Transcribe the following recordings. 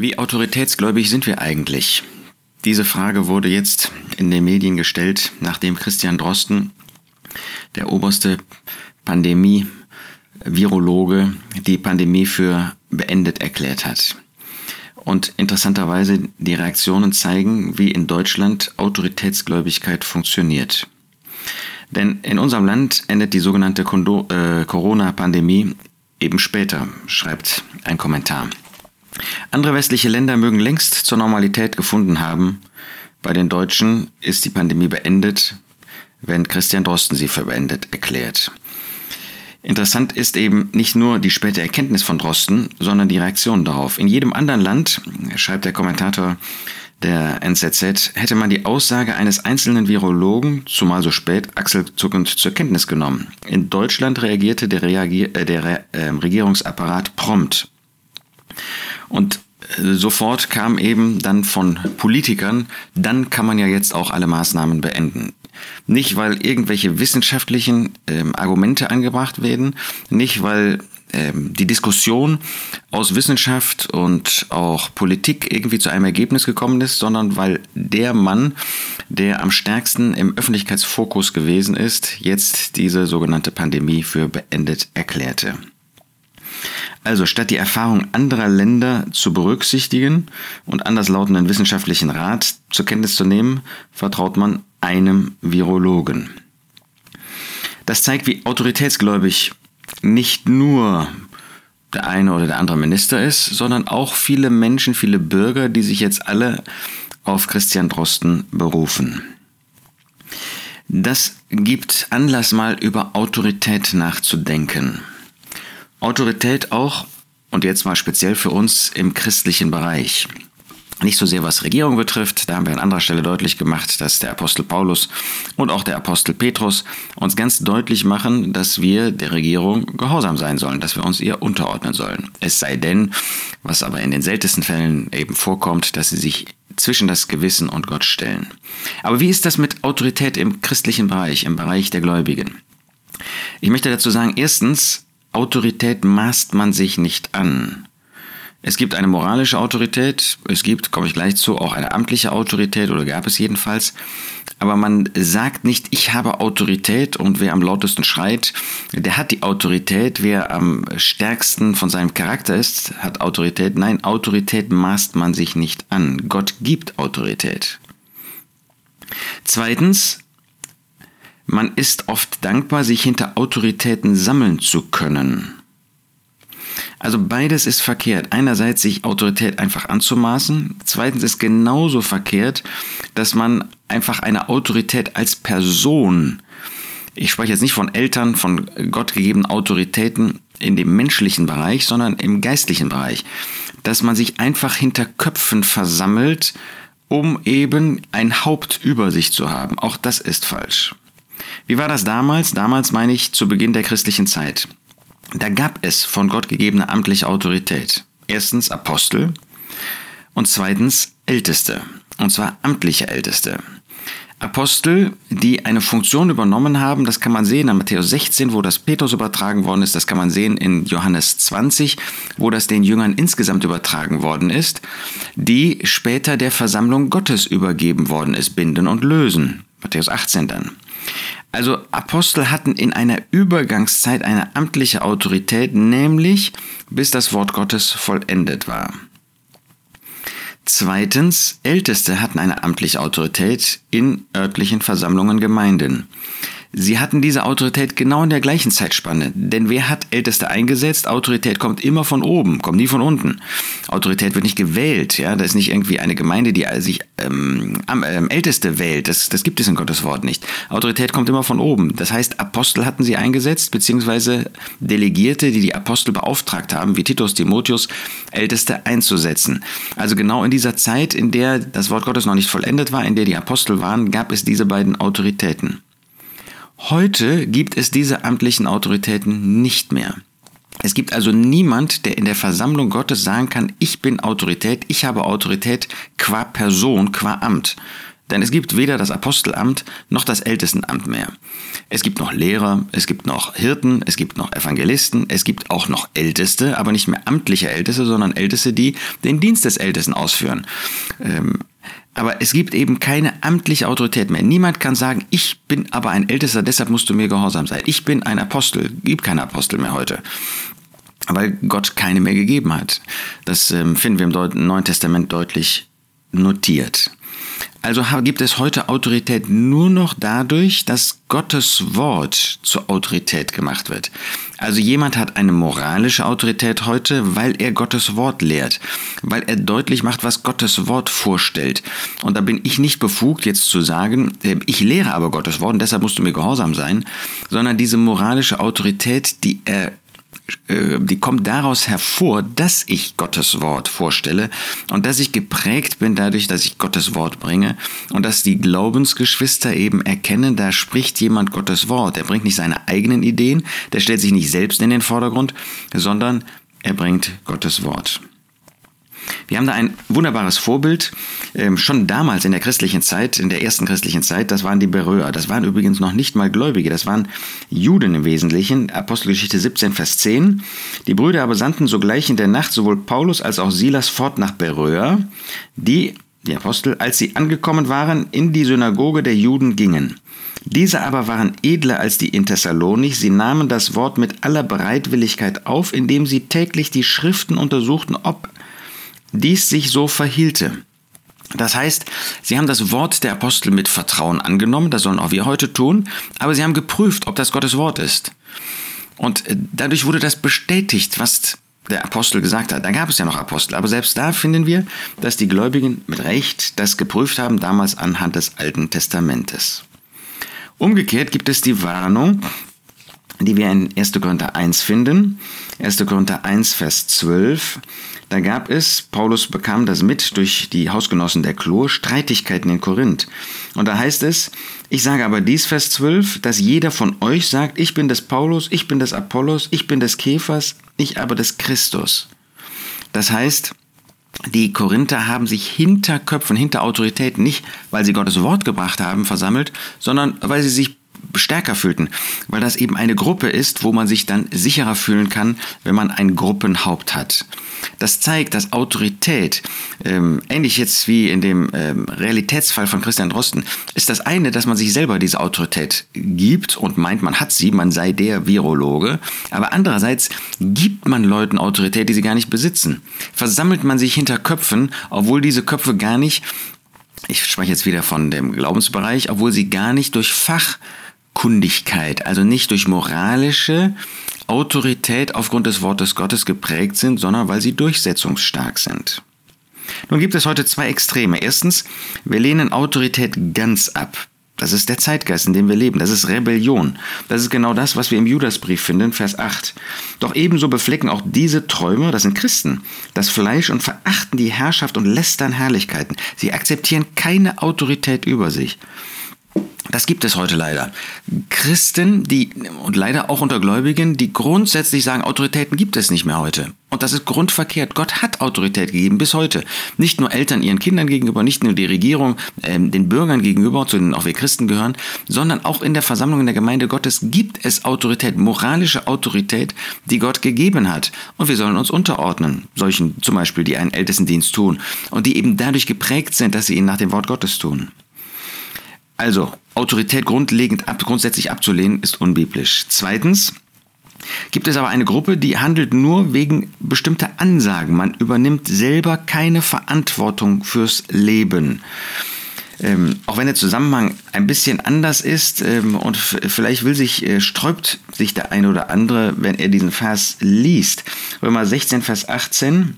Wie autoritätsgläubig sind wir eigentlich? Diese Frage wurde jetzt in den Medien gestellt, nachdem Christian Drosten, der oberste Pandemie-Virologe, die Pandemie für beendet erklärt hat. Und interessanterweise die Reaktionen zeigen, wie in Deutschland Autoritätsgläubigkeit funktioniert. Denn in unserem Land endet die sogenannte äh, Corona-Pandemie eben später, schreibt ein Kommentar. Andere westliche Länder mögen längst zur Normalität gefunden haben. Bei den Deutschen ist die Pandemie beendet, wenn Christian Drosten sie für beendet erklärt. Interessant ist eben nicht nur die späte Erkenntnis von Drosten, sondern die Reaktion darauf. In jedem anderen Land, schreibt der Kommentator der NZZ, hätte man die Aussage eines einzelnen Virologen, zumal so spät, achselzuckend zur Kenntnis genommen. In Deutschland reagierte der, Reagier äh, der äh, Regierungsapparat prompt. Und äh, sofort kam eben dann von Politikern, dann kann man ja jetzt auch alle Maßnahmen beenden. Nicht, weil irgendwelche wissenschaftlichen ähm, Argumente angebracht werden, nicht, weil ähm, die Diskussion aus Wissenschaft und auch Politik irgendwie zu einem Ergebnis gekommen ist, sondern weil der Mann, der am stärksten im Öffentlichkeitsfokus gewesen ist, jetzt diese sogenannte Pandemie für beendet erklärte. Also statt die Erfahrung anderer Länder zu berücksichtigen und anderslautenden wissenschaftlichen Rat zur Kenntnis zu nehmen, vertraut man einem Virologen. Das zeigt, wie autoritätsgläubig nicht nur der eine oder der andere Minister ist, sondern auch viele Menschen, viele Bürger, die sich jetzt alle auf Christian Drosten berufen. Das gibt Anlass mal über Autorität nachzudenken. Autorität auch, und jetzt mal speziell für uns im christlichen Bereich. Nicht so sehr was Regierung betrifft, da haben wir an anderer Stelle deutlich gemacht, dass der Apostel Paulus und auch der Apostel Petrus uns ganz deutlich machen, dass wir der Regierung gehorsam sein sollen, dass wir uns ihr unterordnen sollen. Es sei denn, was aber in den seltensten Fällen eben vorkommt, dass sie sich zwischen das Gewissen und Gott stellen. Aber wie ist das mit Autorität im christlichen Bereich, im Bereich der Gläubigen? Ich möchte dazu sagen, erstens, Autorität maßt man sich nicht an. Es gibt eine moralische Autorität, es gibt, komme ich gleich zu, auch eine amtliche Autorität oder gab es jedenfalls. Aber man sagt nicht, ich habe Autorität und wer am lautesten schreit, der hat die Autorität. Wer am stärksten von seinem Charakter ist, hat Autorität. Nein, Autorität maßt man sich nicht an. Gott gibt Autorität. Zweitens, man ist oft dankbar, sich hinter Autoritäten sammeln zu können. Also beides ist verkehrt. Einerseits sich Autorität einfach anzumaßen. Zweitens ist genauso verkehrt, dass man einfach eine Autorität als Person, ich spreche jetzt nicht von Eltern, von gottgegebenen Autoritäten in dem menschlichen Bereich, sondern im geistlichen Bereich, dass man sich einfach hinter Köpfen versammelt, um eben ein Haupt über sich zu haben. Auch das ist falsch. Wie war das damals? Damals meine ich zu Beginn der christlichen Zeit. Da gab es von Gott gegebene amtliche Autorität. Erstens Apostel und zweitens Älteste, und zwar amtliche Älteste. Apostel, die eine Funktion übernommen haben, das kann man sehen in Matthäus 16, wo das Petrus übertragen worden ist, das kann man sehen in Johannes 20, wo das den Jüngern insgesamt übertragen worden ist, die später der Versammlung Gottes übergeben worden ist, binden und lösen. Matthäus 18 dann. Also Apostel hatten in einer Übergangszeit eine amtliche Autorität, nämlich bis das Wort Gottes vollendet war. Zweitens, Älteste hatten eine amtliche Autorität in örtlichen Versammlungen Gemeinden. Sie hatten diese Autorität genau in der gleichen Zeitspanne. Denn wer hat Älteste eingesetzt? Autorität kommt immer von oben, kommt nie von unten. Autorität wird nicht gewählt. Ja, da ist nicht irgendwie eine Gemeinde, die sich ähm, ähm, Älteste wählt. Das, das gibt es in Gottes Wort nicht. Autorität kommt immer von oben. Das heißt, Apostel hatten sie eingesetzt, beziehungsweise Delegierte, die die Apostel beauftragt haben, wie Titus, Timotheus, Älteste einzusetzen. Also genau in dieser Zeit, in der das Wort Gottes noch nicht vollendet war, in der die Apostel waren, gab es diese beiden Autoritäten. Heute gibt es diese amtlichen Autoritäten nicht mehr. Es gibt also niemand, der in der Versammlung Gottes sagen kann, ich bin Autorität, ich habe Autorität qua Person, qua Amt. Denn es gibt weder das Apostelamt noch das Ältestenamt mehr. Es gibt noch Lehrer, es gibt noch Hirten, es gibt noch Evangelisten, es gibt auch noch Älteste, aber nicht mehr amtliche Älteste, sondern Älteste, die den Dienst des Ältesten ausführen. Ähm, aber es gibt eben keine amtliche Autorität mehr. Niemand kann sagen, ich bin aber ein Ältester, deshalb musst du mir gehorsam sein. Ich bin ein Apostel. Gibt keine Apostel mehr heute weil Gott keine mehr gegeben hat. Das ähm, finden wir im Neuen Testament deutlich notiert. Also gibt es heute Autorität nur noch dadurch, dass Gottes Wort zur Autorität gemacht wird. Also jemand hat eine moralische Autorität heute, weil er Gottes Wort lehrt, weil er deutlich macht, was Gottes Wort vorstellt. Und da bin ich nicht befugt, jetzt zu sagen, äh, ich lehre aber Gottes Wort und deshalb musst du mir gehorsam sein, sondern diese moralische Autorität, die er die kommt daraus hervor, dass ich Gottes Wort vorstelle und dass ich geprägt bin dadurch, dass ich Gottes Wort bringe und dass die Glaubensgeschwister eben erkennen, da spricht jemand Gottes Wort. Er bringt nicht seine eigenen Ideen, der stellt sich nicht selbst in den Vordergrund, sondern er bringt Gottes Wort. Wir haben da ein wunderbares Vorbild, ähm, schon damals in der christlichen Zeit, in der ersten christlichen Zeit, das waren die Beröer. Das waren übrigens noch nicht mal Gläubige, das waren Juden im Wesentlichen. Apostelgeschichte 17, Vers 10. Die Brüder aber sandten sogleich in der Nacht sowohl Paulus als auch Silas fort nach Beröa, die, die Apostel, als sie angekommen waren, in die Synagoge der Juden gingen. Diese aber waren edler als die in Thessalonik, sie nahmen das Wort mit aller Bereitwilligkeit auf, indem sie täglich die Schriften untersuchten, ob dies sich so verhielte. Das heißt, sie haben das Wort der Apostel mit Vertrauen angenommen, das sollen auch wir heute tun, aber sie haben geprüft, ob das Gottes Wort ist. Und äh, dadurch wurde das bestätigt, was der Apostel gesagt hat. Da gab es ja noch Apostel, aber selbst da finden wir, dass die Gläubigen mit Recht das geprüft haben, damals anhand des Alten Testamentes. Umgekehrt gibt es die Warnung, die wir in 1. Korinther 1 finden. 1. Korinther 1, Vers 12. Da gab es, Paulus bekam das mit durch die Hausgenossen der Chlor, Streitigkeiten in Korinth. Und da heißt es, ich sage aber dies, Vers 12, dass jeder von euch sagt, ich bin des Paulus, ich bin des Apollos, ich bin des Käfers, ich aber des Christus. Das heißt, die Korinther haben sich hinter Köpfen, hinter Autorität, nicht weil sie Gottes Wort gebracht haben, versammelt, sondern weil sie sich stärker fühlten, weil das eben eine Gruppe ist, wo man sich dann sicherer fühlen kann, wenn man ein Gruppenhaupt hat. Das zeigt, dass Autorität, ähm, ähnlich jetzt wie in dem ähm, Realitätsfall von Christian Drosten, ist das eine, dass man sich selber diese Autorität gibt und meint, man hat sie, man sei der Virologe, aber andererseits gibt man Leuten Autorität, die sie gar nicht besitzen. Versammelt man sich hinter Köpfen, obwohl diese Köpfe gar nicht ich spreche jetzt wieder von dem Glaubensbereich, obwohl sie gar nicht durch Fach Kundigkeit, also nicht durch moralische Autorität aufgrund des Wortes Gottes geprägt sind, sondern weil sie durchsetzungsstark sind. Nun gibt es heute zwei Extreme. Erstens, wir lehnen Autorität ganz ab. Das ist der Zeitgeist, in dem wir leben. Das ist Rebellion. Das ist genau das, was wir im Judasbrief finden, Vers 8. Doch ebenso beflecken auch diese Träume, das sind Christen, das Fleisch und verachten die Herrschaft und lästern Herrlichkeiten. Sie akzeptieren keine Autorität über sich. Das gibt es heute leider. Christen, die, und leider auch unter Gläubigen, die grundsätzlich sagen, Autoritäten gibt es nicht mehr heute. Und das ist grundverkehrt. Gott hat Autorität gegeben bis heute. Nicht nur Eltern ihren Kindern gegenüber, nicht nur die Regierung ähm, den Bürgern gegenüber, zu denen auch wir Christen gehören, sondern auch in der Versammlung in der Gemeinde Gottes gibt es Autorität, moralische Autorität, die Gott gegeben hat. Und wir sollen uns unterordnen. Solchen zum Beispiel, die einen Ältestendienst tun und die eben dadurch geprägt sind, dass sie ihn nach dem Wort Gottes tun. Also, Autorität grundlegend ab, grundsätzlich abzulehnen, ist unbiblisch. Zweitens, gibt es aber eine Gruppe, die handelt nur wegen bestimmter Ansagen. Man übernimmt selber keine Verantwortung fürs Leben. Ähm, auch wenn der Zusammenhang ein bisschen anders ist ähm, und vielleicht will sich, äh, sträubt sich der eine oder andere, wenn er diesen Vers liest. Römer 16, Vers 18.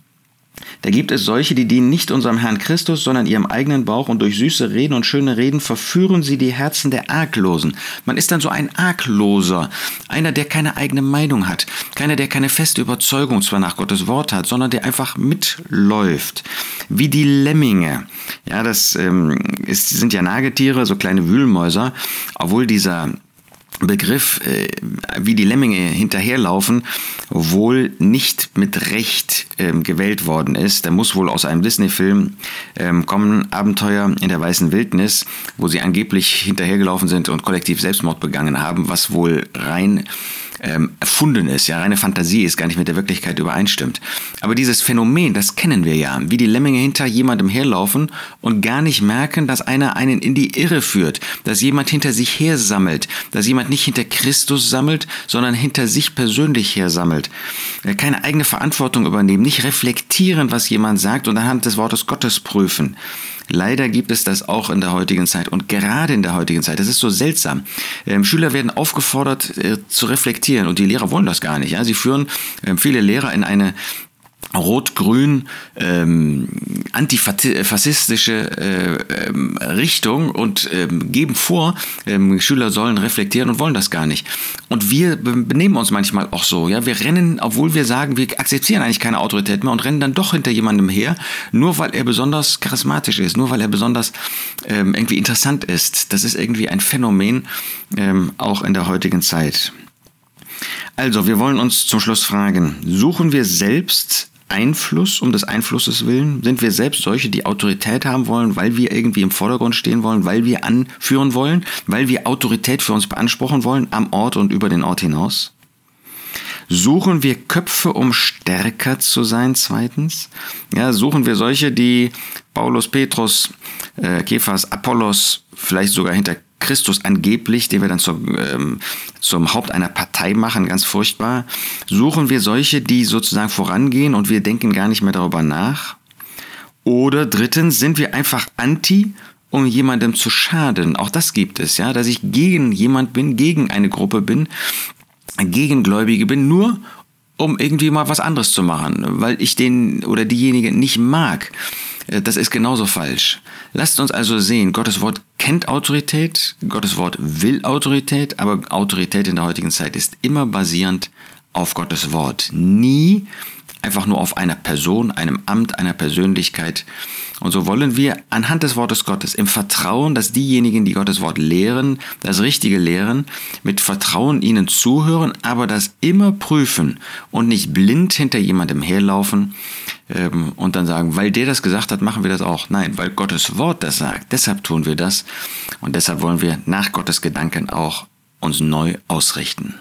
Da gibt es solche, die dienen nicht unserem Herrn Christus, sondern ihrem eigenen Bauch und durch süße Reden und schöne Reden verführen sie die Herzen der Arglosen. Man ist dann so ein Argloser, einer, der keine eigene Meinung hat, keiner, der keine feste Überzeugung zwar nach Gottes Wort hat, sondern der einfach mitläuft, wie die Lemminge. Ja, das ähm, ist, sind ja Nagetiere, so kleine Wühlmäuser, obwohl dieser Begriff, äh, wie die Lemminge hinterherlaufen, wohl nicht mit Recht ähm, gewählt worden ist. Der muss wohl aus einem Disney-Film ähm, kommen, Abenteuer in der weißen Wildnis, wo sie angeblich hinterhergelaufen sind und kollektiv Selbstmord begangen haben, was wohl rein ähm, erfunden ist, ja, reine Fantasie ist, gar nicht mit der Wirklichkeit übereinstimmt. Aber dieses Phänomen, das kennen wir ja, wie die Lemminge hinter jemandem herlaufen und gar nicht merken, dass einer einen in die Irre führt, dass jemand hinter sich her sammelt, dass jemand nicht hinter Christus sammelt, sondern hinter sich persönlich her sammelt. Äh, keine eigene Verantwortung übernehmen, nicht reflektieren, was jemand sagt und anhand des Wortes Gottes prüfen. Leider gibt es das auch in der heutigen Zeit und gerade in der heutigen Zeit. Das ist so seltsam. Ähm, Schüler werden aufgefordert äh, zu reflektieren und die Lehrer wollen das gar nicht. Ja? Sie führen ähm, viele Lehrer in eine rot-grün ähm, antifaschistische äh, ähm, Richtung und ähm, geben vor, ähm, Schüler sollen reflektieren und wollen das gar nicht. Und wir benehmen uns manchmal auch so. Ja, wir rennen, obwohl wir sagen, wir akzeptieren eigentlich keine Autorität mehr und rennen dann doch hinter jemandem her, nur weil er besonders charismatisch ist, nur weil er besonders ähm, irgendwie interessant ist. Das ist irgendwie ein Phänomen ähm, auch in der heutigen Zeit. Also, wir wollen uns zum Schluss fragen, suchen wir selbst Einfluss um des Einflusses willen? Sind wir selbst solche, die Autorität haben wollen, weil wir irgendwie im Vordergrund stehen wollen, weil wir anführen wollen, weil wir Autorität für uns beanspruchen wollen, am Ort und über den Ort hinaus? Suchen wir Köpfe, um stärker zu sein, zweitens? Ja, suchen wir solche, die Paulus, Petrus, äh, Kephas, Apollos, vielleicht sogar hinter Christus angeblich, den wir dann zum, ähm, zum Haupt einer Partei machen, ganz furchtbar, suchen wir solche, die sozusagen vorangehen und wir denken gar nicht mehr darüber nach? Oder drittens sind wir einfach anti, um jemandem zu schaden. Auch das gibt es, ja, dass ich gegen jemand bin, gegen eine Gruppe bin, gegen Gläubige bin, nur um irgendwie mal was anderes zu machen, weil ich den oder diejenige nicht mag. Äh, das ist genauso falsch. Lasst uns also sehen, Gottes Wort kennt Autorität, Gottes Wort will Autorität, aber Autorität in der heutigen Zeit ist immer basierend auf Gottes Wort. Nie einfach nur auf einer Person, einem Amt, einer Persönlichkeit. Und so wollen wir anhand des Wortes Gottes im Vertrauen, dass diejenigen, die Gottes Wort lehren, das Richtige lehren, mit Vertrauen ihnen zuhören, aber das immer prüfen und nicht blind hinter jemandem herlaufen ähm, und dann sagen, weil der das gesagt hat, machen wir das auch. Nein, weil Gottes Wort das sagt. Deshalb tun wir das und deshalb wollen wir nach Gottes Gedanken auch uns neu ausrichten.